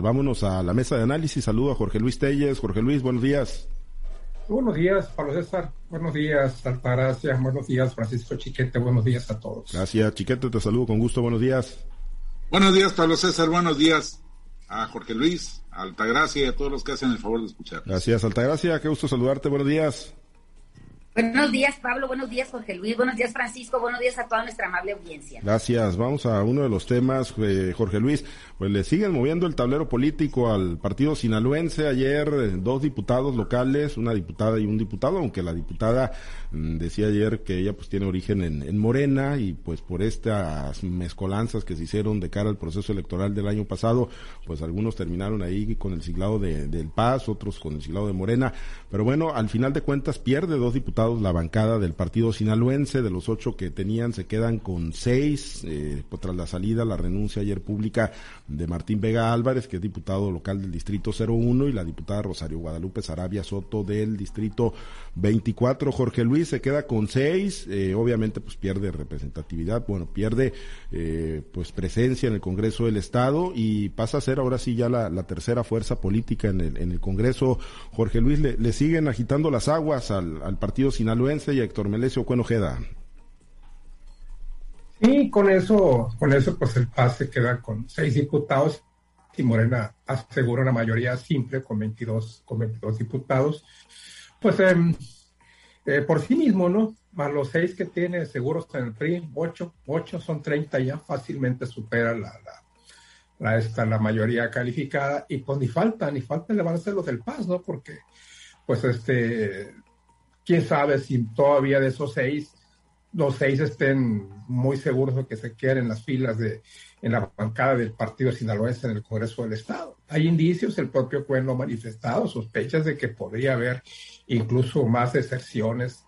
Vámonos a la mesa de análisis. Saludo a Jorge Luis Telles. Jorge Luis, buenos días. Buenos días, Pablo César. Buenos días, Altagracia. Buenos días, Francisco Chiquete. Buenos días a todos. Gracias, Chiquete. Te saludo con gusto. Buenos días. Buenos días, Pablo César. Buenos días a Jorge Luis, a Altagracia y a todos los que hacen el favor de escuchar. Gracias, Altagracia. Qué gusto saludarte. Buenos días. Buenos días, Pablo. Buenos días, Jorge Luis. Buenos días, Francisco. Buenos días a toda nuestra amable audiencia. Gracias. Vamos a uno de los temas, eh, Jorge Luis. Pues le siguen moviendo el tablero político al partido sinaloense. Ayer eh, dos diputados locales, una diputada y un diputado, aunque la diputada mm, decía ayer que ella pues tiene origen en, en, Morena y pues por estas mezcolanzas que se hicieron de cara al proceso electoral del año pasado, pues algunos terminaron ahí con el siglado de, del Paz, otros con el siglado de Morena. Pero bueno, al final de cuentas pierde dos diputados la bancada del partido sinaloense. De los ocho que tenían, se quedan con seis. Eh, tras la salida, la renuncia ayer pública de Martín Vega Álvarez, que es diputado local del Distrito 01, y la diputada Rosario Guadalupe Sarabia Soto del Distrito 24. Jorge Luis se queda con seis. Eh, obviamente, pues pierde representatividad, bueno, pierde eh, pues presencia en el Congreso del Estado y pasa a ser ahora sí ya la, tercera fuerza política en el, en el Congreso. Jorge Luis, le, le siguen agitando las aguas al, al partido sinaloense y Héctor Melesio Cuenojeda. Sí, con eso, con eso pues el PAS se queda con seis diputados y Morena asegura una mayoría simple con 22, con 22 diputados. Pues em, eh, por sí mismo, ¿no? Más los seis que tiene seguros en el PRI, ocho, ocho son 30 ya fácilmente supera la, la, la, esta, la mayoría calificada y pues ni falta, ni falta le van a hacer los del PAS, ¿no? Porque pues este quién sabe si todavía de esos seis, los seis estén muy seguros de que se queden en las filas de, en la bancada del partido sinaloense en el Congreso del Estado. Hay indicios, el propio Cuen lo ha manifestado, sospechas de que podría haber incluso más deserciones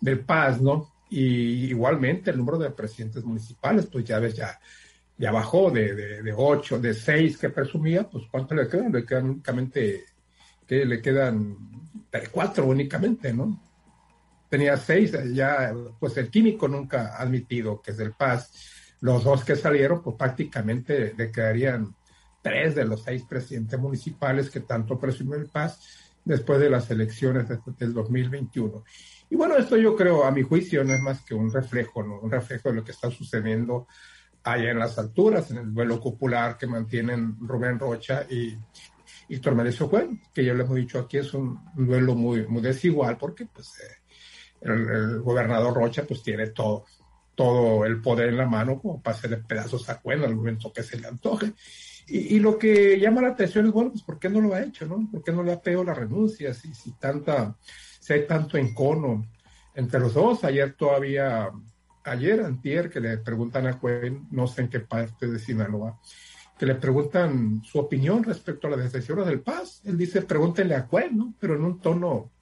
del PAS, ¿no? Y igualmente el número de presidentes municipales, pues ya ves, ya, ya bajó de, de, de ocho, de seis que presumía, pues ¿cuánto le quedan? Le quedan únicamente, que le quedan cuatro únicamente, ¿no? Tenía seis, ya, pues el químico nunca ha admitido que es del Paz. Los dos que salieron, pues prácticamente le quedarían tres de los seis presidentes municipales que tanto presumió el Paz después de las elecciones del 2021. Y bueno, esto yo creo, a mi juicio, no es más que un reflejo, ¿no? un reflejo de lo que está sucediendo allá en las alturas, en el duelo popular que mantienen Rubén Rocha y, y Tormedeso Juan, que ya lo hemos dicho aquí, es un, duelo muy, muy desigual porque pues eh, el, gobernador Rocha pues tiene todo, todo el poder en la mano como para hacerle pedazos a Cuen al momento que se le antoje. Y, lo que llama la atención es, bueno, pues ¿por qué no lo ha hecho, no? ¿Por qué no le ha pegado la renuncia? Si, si, tanta, si hay tanto encono entre los dos. Ayer todavía, ayer, antier, que le preguntan a Cuen, no sé en qué parte de Sinaloa, que le preguntan su opinión respecto a las decisiones del Paz. Él dice, pregúntenle a Cuen, ¿no? Pero en un tono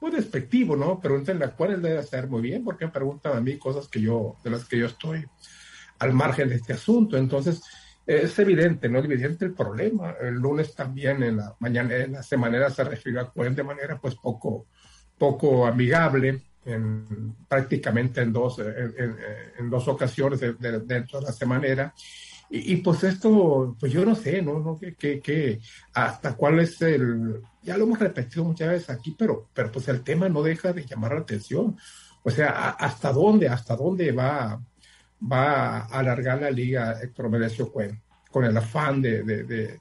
muy despectivo, ¿no? Pregúntenle a cuál él debe hacer muy bien, porque me preguntan a mí cosas que yo, de las que yo estoy al margen de este asunto. Entonces, es evidente, ¿no? Es evidente el problema. El lunes también en la mañana, en la semana se refirió a Cuen de manera pues poco, poco amigable, en, prácticamente en dos, en, dos ocasiones dentro de la semana. Y, pues esto, pues yo no sé, ¿no? ¿no? ¿Qué, qué, hasta cuál es el, ya lo hemos repetido muchas veces aquí, pero, pero pues el tema no deja de llamar la atención. O sea, ¿hasta dónde, hasta dónde va, va a alargar la liga Héctor Merecio Cuen? Con el afán de, de,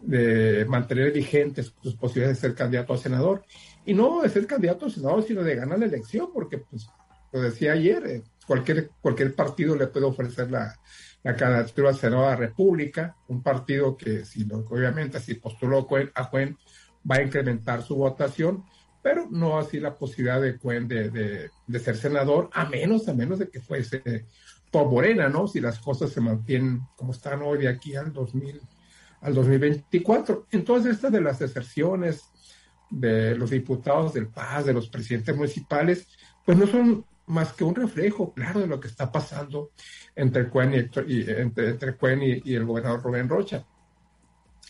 de, mantener vigentes sus posibilidades de ser candidato a senador. Y no de ser candidato a senador, sino de ganar la elección, porque, pues, lo decía ayer, eh, cualquier, cualquier partido le puede ofrecer la, la candidatura a senador a la República, un partido que, si obviamente, si postuló a Cuen, va a incrementar su votación, pero no así la posibilidad de Cuen de, ser senador, a menos, a menos de que fuese por Morena, ¿no? Si las cosas se mantienen como están hoy de aquí al 2000, al 2024. Entonces, estas de las deserciones de los diputados del Paz, de los presidentes municipales, pues no son más que un reflejo claro de lo que está pasando entre Cuen y, entre, y, el gobernador Rubén Rocha.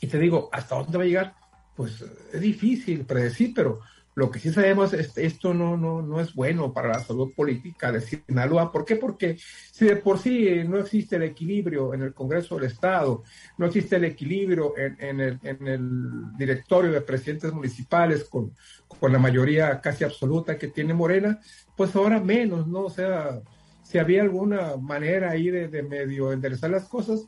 Y te digo, ¿hasta dónde va a llegar? Pues es difícil predecir, pero Lo que sí sabemos es que esto no, no, no es bueno para la salud política de Sinaloa. ¿Por qué? Porque si de por sí no existe el equilibrio en el Congreso del Estado, no existe el equilibrio en, en el, directorio de presidentes municipales con, con la mayoría casi absoluta que tiene Morena, pues ahora menos, ¿no? O sea, si había alguna manera ahí de, de medio enderezar las cosas,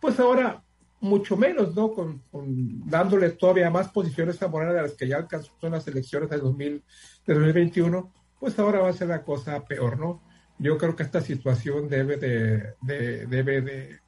pues ahora mucho menos, ¿no? Con, dándole todavía más posiciones a Morena de las que ya alcanzó en las elecciones de, 2000, de 2021, pues ahora va a ser la cosa peor, ¿no? Yo creo que esta situación debe de, debe de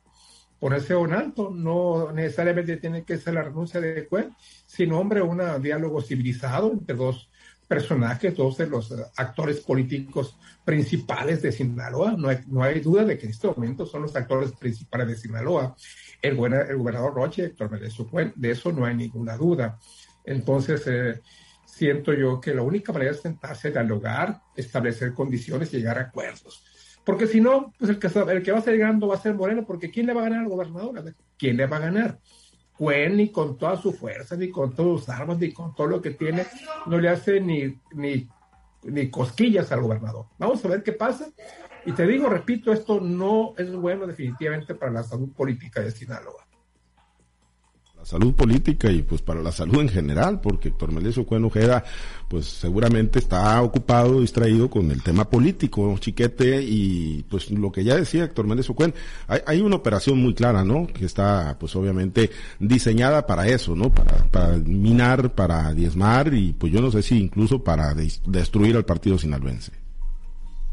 ponerse en alto, no necesariamente tiene que ser la renuncia de Cuen, sino, hombre, un diálogo civilizado entre dos personajes, dos de los actores políticos principales de Sinaloa. No hay, no hay duda de que en este momento son los actores principales de Sinaloa el, gobernador Roche, Héctor de eso no hay ninguna duda. Entonces, eh, siento yo que la única manera es sentarse, dialogar, establecer condiciones y llegar a acuerdos. Porque si no, pues el que, el que va a ser ganando va a ser Moreno, porque ¿quién le va a ganar al gobernador? ¿Quién le va a ganar? Cuen ni con toda su fuerza, ni con todos sus armas, ni con todo lo que tiene, no le hace ni, ni, ni cosquillas al gobernador. Vamos a ver qué pasa. Y te digo, repito, esto no es bueno definitivamente para la salud política de Sinaloa. La salud política y pues para la salud en general, porque Héctor Melesio Cuen Ojeda pues seguramente está ocupado, distraído con el tema político, chiquete, y pues lo que ya decía Héctor Melesio Cuen, hay, una operación muy clara, ¿no? Que está pues obviamente diseñada para eso, ¿no? Para, para minar, para diezmar y pues yo no sé si incluso para destruir al partido sinaloense.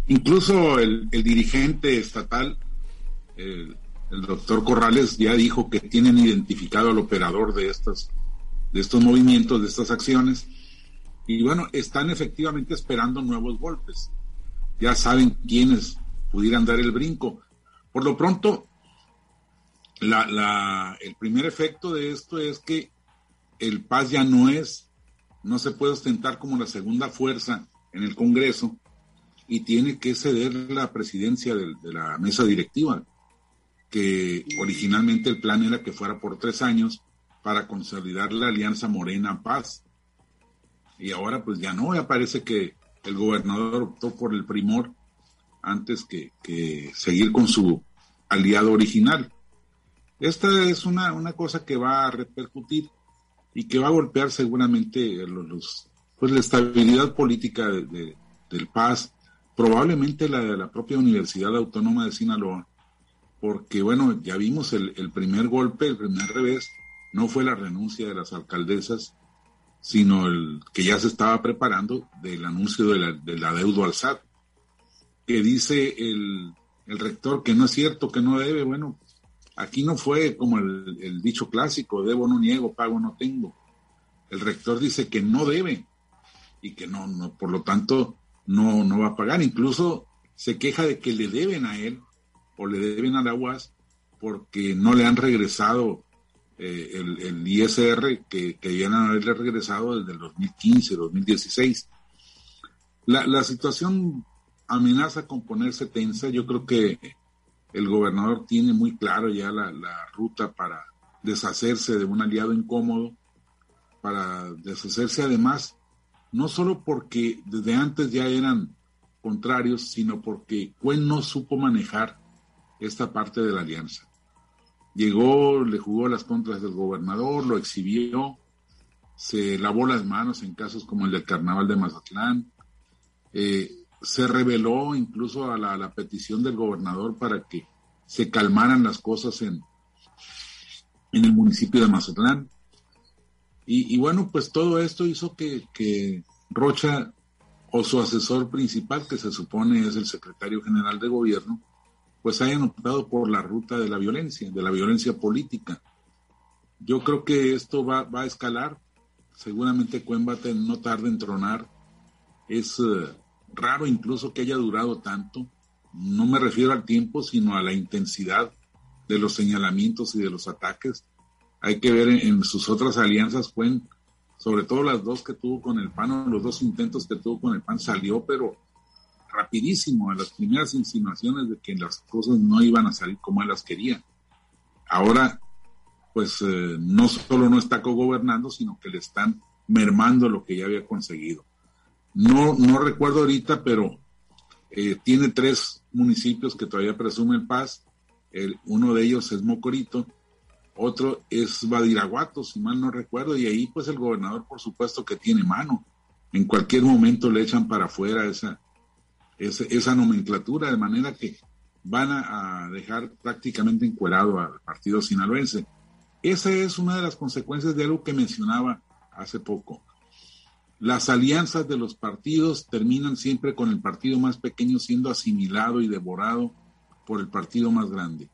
Incluso el, dirigente estatal, el, doctor Corrales, ya dijo que tienen identificado al operador de, estas, de estos movimientos, de estas acciones, y bueno, están efectivamente esperando nuevos golpes. Ya saben quiénes pudieran dar el brinco. Por lo pronto, la, la, el primer efecto de esto es que el Paz ya no es, no se puede ostentar como la segunda fuerza en el Congreso, y tiene que ceder la presidencia de, la mesa directiva, que originalmente el plan era que fuera por tres años para consolidar la alianza Morena Paz. Y ahora pues ya no, ya parece que el gobernador optó por el primor antes que, seguir con su aliado original. Esta es una, una, cosa que va a repercutir y que va a golpear seguramente los, pues la estabilidad política del Paz probablemente la de la propia Universidad Autónoma de Sinaloa, porque bueno, ya vimos el, primer golpe, el primer revés, no fue la renuncia de las alcaldesas, sino el que ya se estaba preparando del anuncio de la, de la deuda al SAT, que dice el, el, rector que no es cierto, que no debe, bueno, aquí no fue como el, el dicho clásico, debo no niego, pago no tengo. El rector dice que no debe y que no, no, por lo tanto, no, no va a pagar. Incluso se queja de que le deben a él o le deben a la UAS porque no le han regresado eh, el, ISR que, que debían haberle regresado desde el 2015, 2016. La, la situación amenaza con ponerse tensa. Yo creo que el gobernador tiene muy claro ya la, la ruta para deshacerse de un aliado incómodo, para deshacerse además no solo porque desde antes ya eran contrarios, sino porque Cuen no supo manejar esta parte de la alianza. Llegó, le jugó las contras del gobernador, lo exhibió, se lavó las manos en casos como el del carnaval de Mazatlán, eh, se reveló incluso a la, petición del gobernador para que se calmaran las cosas en, en el municipio de Mazatlán. Y, bueno, pues todo esto hizo que, Rocha o su asesor principal, que se supone es el secretario general de gobierno, pues hayan optado por la ruta de la violencia, de la violencia política. Yo creo que esto va, a escalar. Seguramente Cuémbate no tarde en tronar. Es eh, raro incluso que haya durado tanto. No me refiero al tiempo, sino a la intensidad de los señalamientos y de los ataques hay que ver en, sus otras alianzas, fue sobre todo las dos que tuvo con el PAN, los dos intentos que tuvo con el PAN, salió, pero rapidísimo, a las primeras insinuaciones de que las cosas no iban a salir como él las quería. Ahora, pues eh, no solo no está cogobernando, sino que le están mermando lo que ya había conseguido. No, no recuerdo ahorita, pero eh, tiene tres municipios que todavía presumen paz. El, uno de ellos es Mocorito, otro es Badiraguato, si mal no recuerdo, y ahí pues el gobernador por supuesto que tiene mano. En cualquier momento le echan para afuera esa, esa, nomenclatura, de manera que van a, dejar prácticamente encuerado al partido sinaloense. Esa es una de las consecuencias de algo que mencionaba hace poco. Las alianzas de los partidos terminan siempre con el partido más pequeño siendo asimilado y devorado por el partido más grande.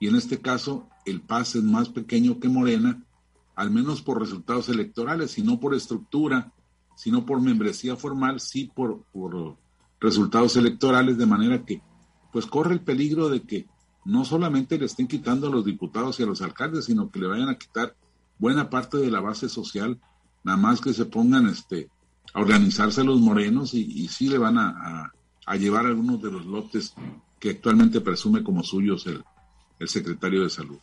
Y en este caso, el PAS es más pequeño que Morena, al menos por resultados electorales, y no por estructura, sino por membresía formal, sí por, por resultados electorales, de manera que pues corre el peligro de que no solamente le estén quitando a los diputados y a los alcaldes, sino que le vayan a quitar buena parte de la base social, nada más que se pongan este, a organizarse los morenos y, sí le van a, a, llevar algunos de los lotes que actualmente presume como suyos el, el secretario de salud.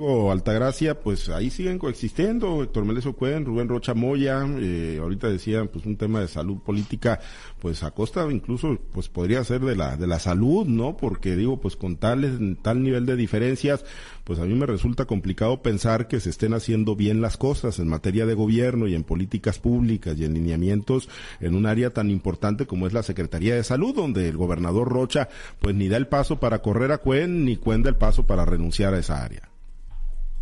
Altagracia, pues ahí siguen coexistiendo, Héctor Meleso Cuen, Rubén Rocha Moya, eh, ahorita decían pues un tema de salud política, pues a costa incluso pues podría ser de la, de la salud, ¿no? Porque digo, pues con tal, tal nivel de diferencias, pues a mí me resulta complicado pensar que se estén haciendo bien las cosas en materia de gobierno y en políticas públicas y en lineamientos en un área tan importante como es la Secretaría de Salud, donde el gobernador Rocha pues ni da el paso para correr a Cuen, ni Cuen da el paso para renunciar a esa área.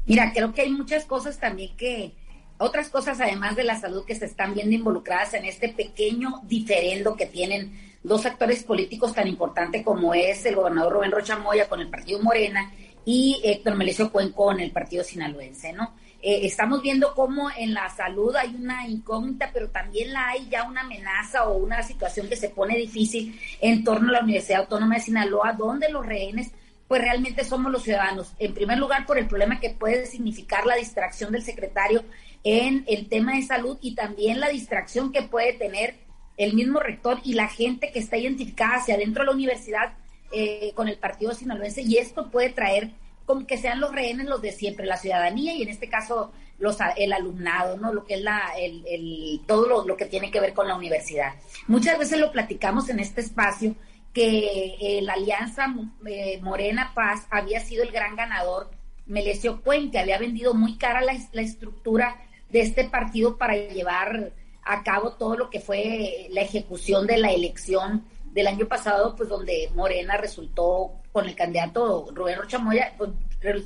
Mira, creo que hay muchas cosas también que, otras cosas además de la salud que se están viendo involucradas en este pequeño diferendo que tienen dos actores políticos tan importantes como es el gobernador Rubén Rocha Moya con el partido Morena y Héctor Melesio Cuen con el partido sinaloense, ¿no? Eh, estamos viendo cómo en la salud hay una incógnita, pero también la hay ya una amenaza o una situación que se pone difícil en torno a la Universidad Autónoma de Sinaloa, donde los rehenes pues realmente somos los ciudadanos. En primer lugar, por el problema que puede significar la distracción del secretario en el tema de salud y también la distracción que puede tener el mismo rector y la gente que está identificada hacia adentro de la universidad eh, con el partido sinaloense y esto puede traer como que sean los rehenes los de siempre, la ciudadanía y en este caso los, el alumnado, ¿no? Lo que es la, el, el todo lo, lo que tiene que ver con la universidad. Muchas veces lo platicamos en este espacio que eh, la alianza eh, Morena Paz había sido el gran ganador. Melesio Cuenca había vendido muy cara la, estructura de este partido para llevar a cabo todo lo que fue la ejecución de la elección del año pasado, pues donde Morena resultó con el candidato Rubén Rocha Moya, pues,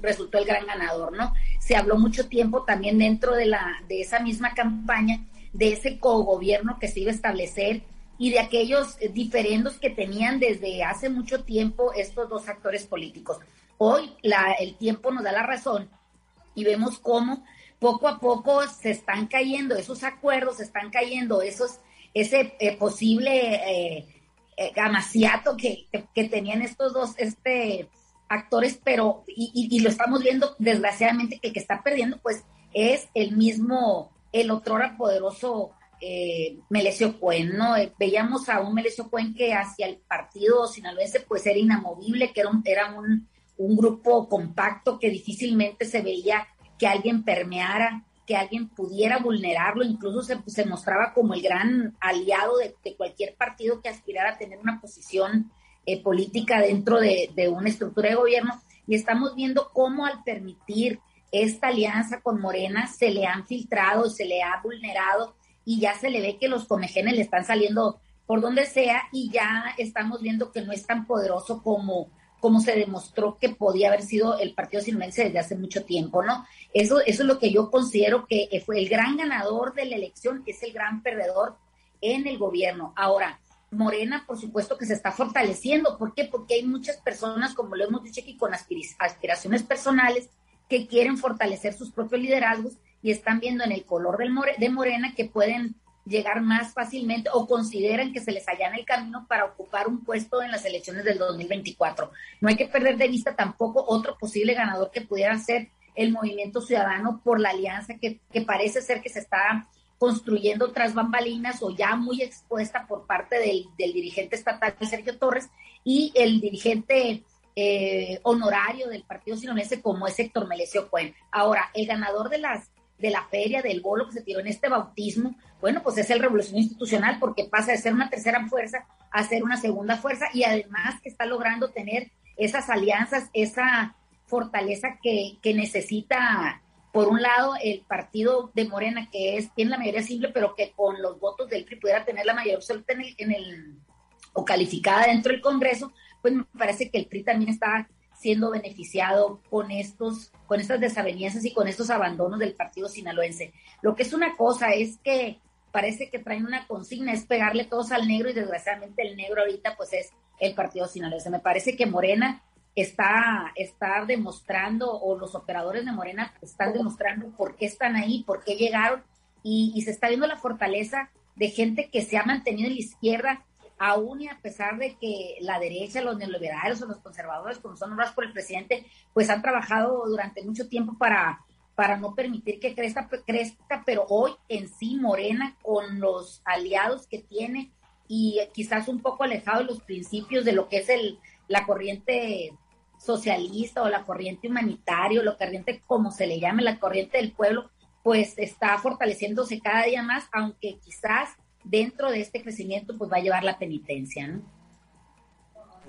resultó el gran ganador, ¿no? Se habló mucho tiempo también dentro de la de esa misma campaña de ese cogobierno que se iba a establecer y de aquellos eh, diferendos que tenían desde hace mucho tiempo estos dos actores políticos. Hoy la, el tiempo nos da la razón y vemos cómo poco a poco se están cayendo esos acuerdos, se están cayendo esos, ese eh, posible eh, eh amaciato que, que, tenían estos dos este, actores, pero, y, y, lo estamos viendo desgraciadamente que el que está perdiendo, pues es el mismo, el otrora poderoso eh, Melesio Cuen, ¿no? Eh, veíamos a un Melesio Cuen que hacia el partido sinaloense pues era inamovible, que era un, era un, un grupo compacto que difícilmente se veía que alguien permeara, que alguien pudiera vulnerarlo, incluso se, se mostraba como el gran aliado de, cualquier partido que aspirara a tener una posición eh, política dentro de, de una estructura de gobierno. Y estamos viendo cómo al permitir esta alianza con Morena se le han filtrado, se le ha vulnerado y ya se le ve que los comejenes le están saliendo por donde sea y ya estamos viendo que no es tan poderoso como, como se demostró que podía haber sido el partido sinaloense desde hace mucho tiempo, ¿no? Eso, eso es lo que yo considero que fue el gran ganador de la elección, es el gran perdedor en el gobierno. Ahora, Morena, por supuesto que se está fortaleciendo. ¿Por qué? Porque hay muchas personas, como lo hemos dicho aquí, con aspiraciones personales que quieren fortalecer sus propios liderazgos y están viendo en el color del de Morena que pueden llegar más fácilmente o consideran que se les allana el camino para ocupar un puesto en las elecciones del 2024. No hay que perder de vista tampoco otro posible ganador que pudiera ser el movimiento ciudadano por la alianza que, que parece ser que se está construyendo tras bambalinas o ya muy expuesta por parte del, del dirigente estatal Sergio Torres y el dirigente eh, honorario del partido sinonense como es Héctor Melesio Cuen. Ahora, el ganador de las de la feria, del bolo que se tiró en este bautismo, bueno, pues es el revolución institucional porque pasa de ser una tercera fuerza a ser una segunda fuerza y además que está logrando tener esas alianzas, esa fortaleza que, que necesita, por un lado, el partido de Morena, que es, tiene la mayoría simple, pero que con los votos del PRI pudiera tener la mayoría absoluta en el, en el o calificada dentro del Congreso, pues me parece que el PRI también está siendo beneficiado con estos, con estas desavenencias y con estos abandonos del partido sinaloense. Lo que es una cosa es que parece que traen una consigna, es pegarle todos al negro y desgraciadamente el negro ahorita pues es el partido sinaloense. Me parece que Morena está, está demostrando, o los operadores de Morena están demostrando por qué están ahí, por qué llegaron, y, y se está viendo la fortaleza de gente que se ha mantenido en la izquierda aún y a pesar de que la derecha, los neoliberales o los conservadores, como son nombrados por el presidente, pues han trabajado durante mucho tiempo para, para no permitir que crezca, crezca, pero hoy en sí Morena, con los aliados que tiene y quizás un poco alejado de los principios de lo que es el, la corriente socialista o la corriente humanitaria o la corriente como se le llame, la corriente del pueblo, pues está fortaleciéndose cada día más, aunque quizás dentro de este crecimiento pues va a llevar la penitencia, ¿no?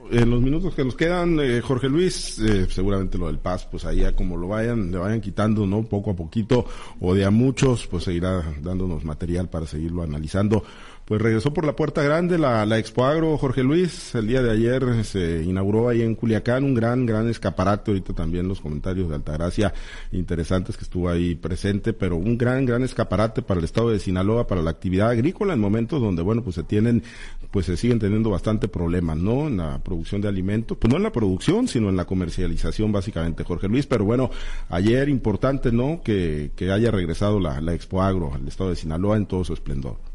En los minutos que nos quedan, eh, Jorge Luis, eh, seguramente lo del Paz, pues ahí como lo vayan, le vayan quitando, ¿no? Poco a poquito, o de a muchos, pues seguirá dándonos material para seguirlo analizando pues regresó por la puerta grande la, la Expo Agro Jorge Luis. El día de ayer se inauguró ahí en Culiacán un gran, gran escaparate. Ahorita también los comentarios de Altagracia interesantes que estuvo ahí presente, pero un gran, gran escaparate para el estado de Sinaloa, para la actividad agrícola en momentos donde, bueno, pues se tienen, pues se siguen teniendo bastante problemas, ¿no? En la producción de alimentos, pues no en la producción, sino en la comercialización básicamente, Jorge Luis. Pero bueno, ayer importante, ¿no? Que, que haya regresado la, la Expo Agro al estado de Sinaloa en todo su esplendor.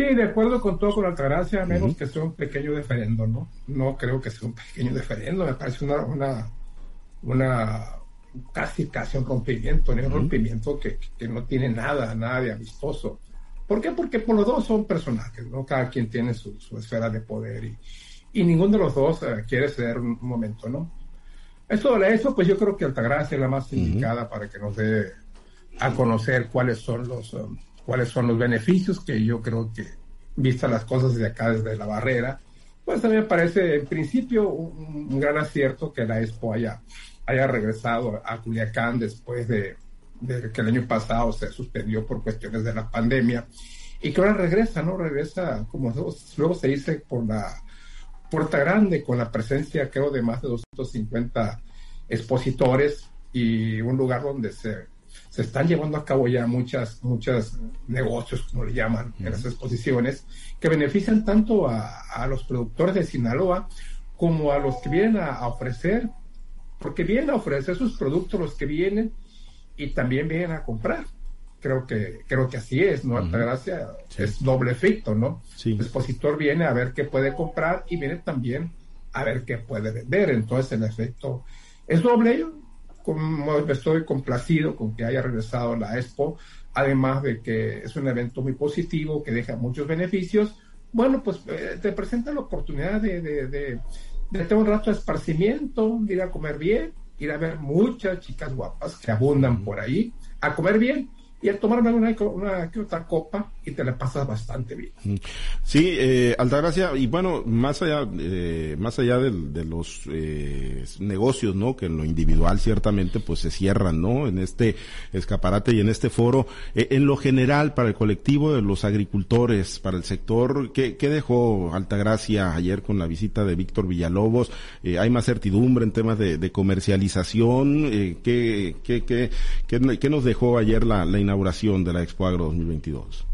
Sí, de acuerdo con todo con Altagracia, a menos que sea un pequeño diferendo, ¿no? No creo que sea un pequeño diferendo, me parece una, una, una casi casi un rompimiento, un rompimiento que, que, no tiene nada, nada de amistoso. ¿Por qué? Porque por los dos son personajes, ¿no? Cada quien tiene su, su esfera de poder y, y, ninguno de los dos uh, quiere ceder un, momento, ¿no? Eso, eso, pues yo creo que Altagracia es la más indicada para que nos dé a conocer cuáles son los... Um, cuáles son los beneficios, que yo creo que, vistas las cosas de acá desde la barrera, pues también me parece en principio un, gran acierto que la Expo haya, haya regresado a Culiacán después de, que el año pasado se suspendió por cuestiones de la pandemia y que ahora regresa, ¿no? Regresa, como luego se dice, por la puerta grande, con la presencia, creo, de más de 250 expositores y un lugar donde se se están llevando a cabo ya muchas, muchos negocios, como le llaman, en las exposiciones, que benefician tanto a, los productores de Sinaloa como a los que vienen a, ofrecer, porque vienen a ofrecer sus productos los que vienen y también vienen a comprar. Creo que, creo que así es, ¿no? Gracia es doble efecto, ¿no? El expositor viene a ver qué puede comprar y viene también a ver qué puede vender. Entonces, el efecto es doble como estoy complacido con que haya regresado la Expo, además de que es un evento muy positivo, que deja muchos beneficios, bueno, pues eh, te presenta la oportunidad de, de, de, tener un rato de esparcimiento, de ir a comer bien, ir a ver muchas chicas guapas que abundan por ahí, a comer bien y a tomarme una, una que otra copa y te la pasas bastante bien. Mm. Sí, eh, Altagracia, y bueno, más allá, eh, más allá de, los eh, negocios, ¿no? Que en lo individual ciertamente pues se cierran, ¿no? En este escaparate y en este foro, eh, en lo general para el colectivo de los agricultores, para el sector, ¿qué, qué dejó Altagracia ayer con la visita de Víctor Villalobos? Eh, ¿Hay más certidumbre en temas de, comercialización? ¿qué, qué, qué, qué, qué, nos dejó ayer la, la inauguración de la Expo Agro 2022?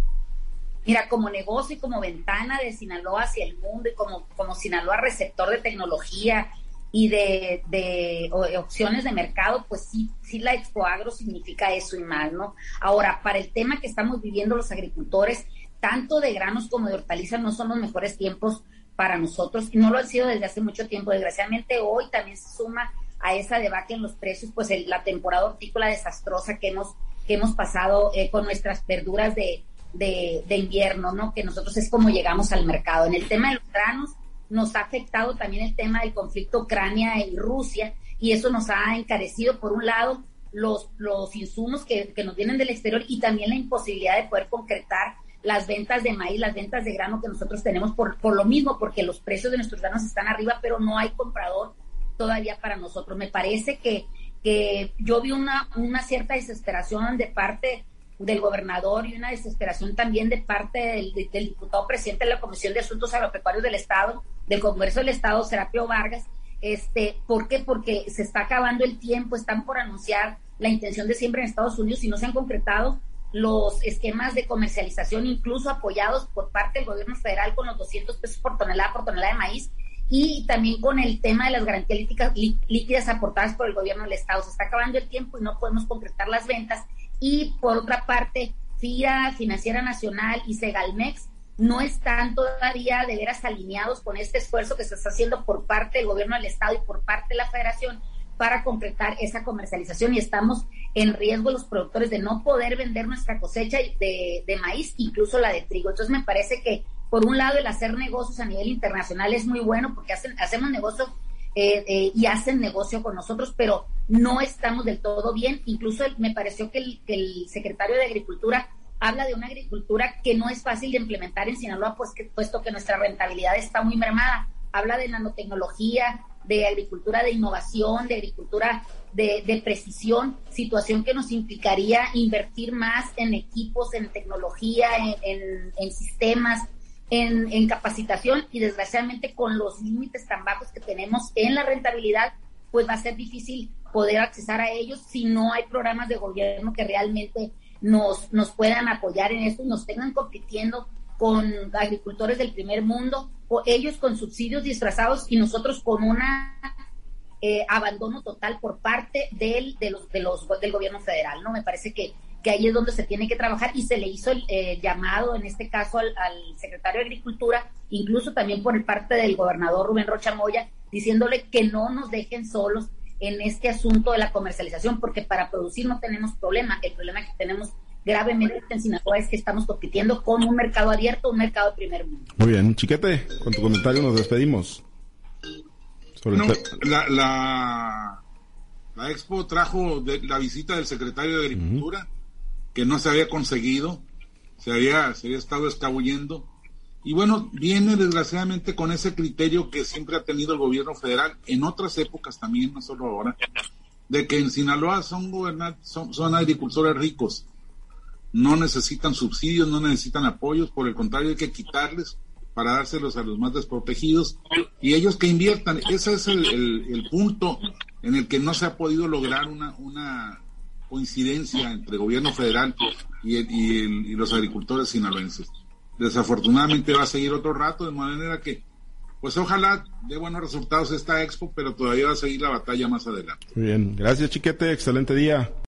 Mira, como negocio y como ventana de Sinaloa hacia el mundo y como, como Sinaloa receptor de tecnología y de, de, opciones de mercado, pues sí, sí la Expo Agro significa eso y más, ¿no? Ahora, para el tema que estamos viviendo los agricultores, tanto de granos como de hortalizas no son los mejores tiempos para nosotros y no lo han sido desde hace mucho tiempo. Desgraciadamente hoy también se suma a esa debacle en los precios, pues la temporada hortícola desastrosa que hemos, que hemos pasado eh, con nuestras verduras de, de, invierno, ¿no? Que nosotros es como llegamos al mercado. En el tema de los granos nos ha afectado también el tema del conflicto Ucrania y Rusia y eso nos ha encarecido por un lado los, los insumos que, que nos vienen del exterior y también la imposibilidad de poder concretar las ventas de maíz, las ventas de grano que nosotros tenemos por, por lo mismo, porque los precios de nuestros granos están arriba, pero no hay comprador todavía para nosotros. Me parece que, que yo vi una, una cierta desesperación de parte del gobernador y una desesperación también de parte del, diputado presidente de la Comisión de Asuntos Agropecuarios del Estado, del Congreso del Estado, Serapio Vargas. Este, ¿Por qué? Porque se está acabando el tiempo, están por anunciar la intención de siembra en Estados Unidos y no se han concretado los esquemas de comercialización, incluso apoyados por parte del gobierno federal con los 200 pesos por tonelada por tonelada de maíz y también con el tema de las garantías líquidas aportadas por el gobierno del Estado. Se está acabando el tiempo y no podemos concretar las ventas. Y por otra parte, FIRA, Financiera Nacional y Segalmex no están todavía de veras alineados con este esfuerzo que se está haciendo por parte del gobierno del Estado y por parte de la Federación para concretar esa comercialización y estamos en riesgo los productores de no poder vender nuestra cosecha de, maíz, incluso la de trigo. Entonces me parece que por un lado el hacer negocios a nivel internacional es muy bueno porque hacen, hacemos negocios eh, eh, y hacen negocio con nosotros, pero no estamos del todo bien. Incluso me pareció que el, que el secretario de Agricultura habla de una agricultura que no es fácil de implementar en Sinaloa, pues que, puesto que nuestra rentabilidad está muy mermada. Habla de nanotecnología, de agricultura de innovación, de agricultura de, precisión, situación que nos implicaría invertir más en equipos, en tecnología, en, sistemas, en, capacitación y desgraciadamente con los límites tan bajos que tenemos en la rentabilidad, pues va a ser difícil poder accesar a ellos si no hay programas de gobierno que realmente nos, nos puedan apoyar en esto y nos tengan compitiendo con agricultores del primer mundo, o ellos con subsidios disfrazados y nosotros con una eh, abandono total por parte del, de los, de los, del gobierno federal, ¿no? Me parece que, que ahí es donde se tiene que trabajar y se le hizo el eh, llamado, en este caso, al, secretario de Agricultura, incluso también por el parte del gobernador Rubén Rocha Moya, diciéndole que no nos dejen solos en este asunto de la comercialización, porque para producir no tenemos problema, el problema que tenemos gravemente en Sinaloa es que estamos compitiendo con un mercado abierto, un mercado de primer mundo. Muy bien, Chiquete, con tu comentario nos despedimos. la, la, la, Expo trajo de, la visita del secretario de Agricultura, que no se había conseguido, se había, se había estado escabullendo. Y bueno, viene desgraciadamente con ese criterio que siempre ha tenido el gobierno federal, en otras épocas también, no solo ahora, de que en Sinaloa son, son, son agricultores ricos no necesitan subsidios, no necesitan apoyos, por el contrario hay que quitarles para dárselos a los más desprotegidos y ellos que inviertan. Ese es el, punto en el que no se ha podido lograr una coincidencia entre el gobierno federal y, y, los agricultores sinaloenses. Desafortunadamente va a seguir otro rato, de manera que, pues ojalá dé buenos resultados esta expo, pero todavía va a seguir la batalla más adelante. Muy bien, gracias Chiquete, excelente día.